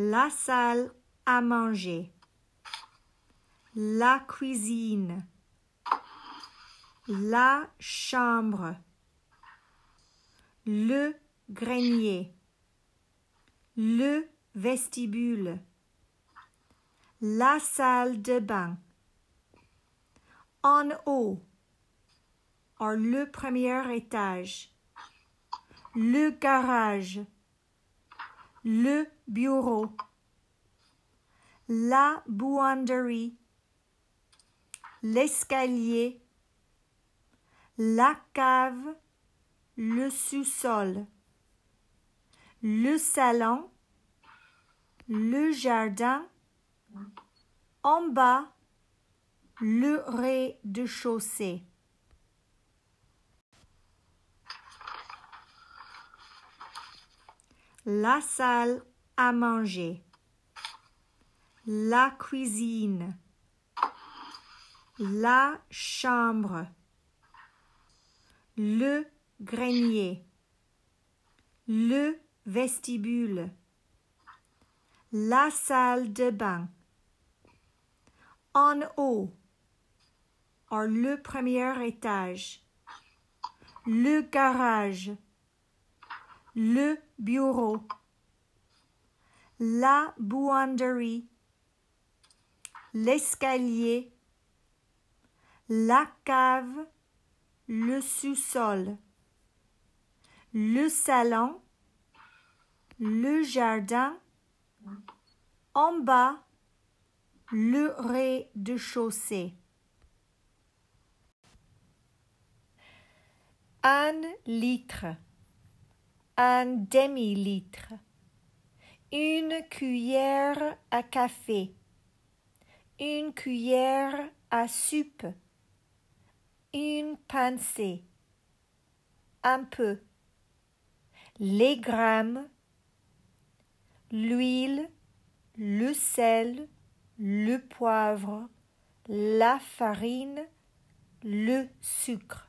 la salle à manger, la cuisine, la chambre, le grenier, le vestibule, la salle de bain, en haut, or le premier étage, le garage, le bureau, la buanderie, l'escalier, la cave, le sous-sol, le salon, le jardin, en bas, le rez-de-chaussée. La salle à manger, la cuisine, la chambre, le grenier, le vestibule, la salle de bain, en haut, or le premier étage, le garage, le bureau, la buanderie, l'escalier, la cave, le sous-sol, le salon, le jardin, en bas, le rez-de-chaussée. Un litre, un demi-litre, une cuillère à café, une cuillère à soupe, une pincée, un peu, les grammes, l'huile, le sel, le poivre, la farine, le sucre.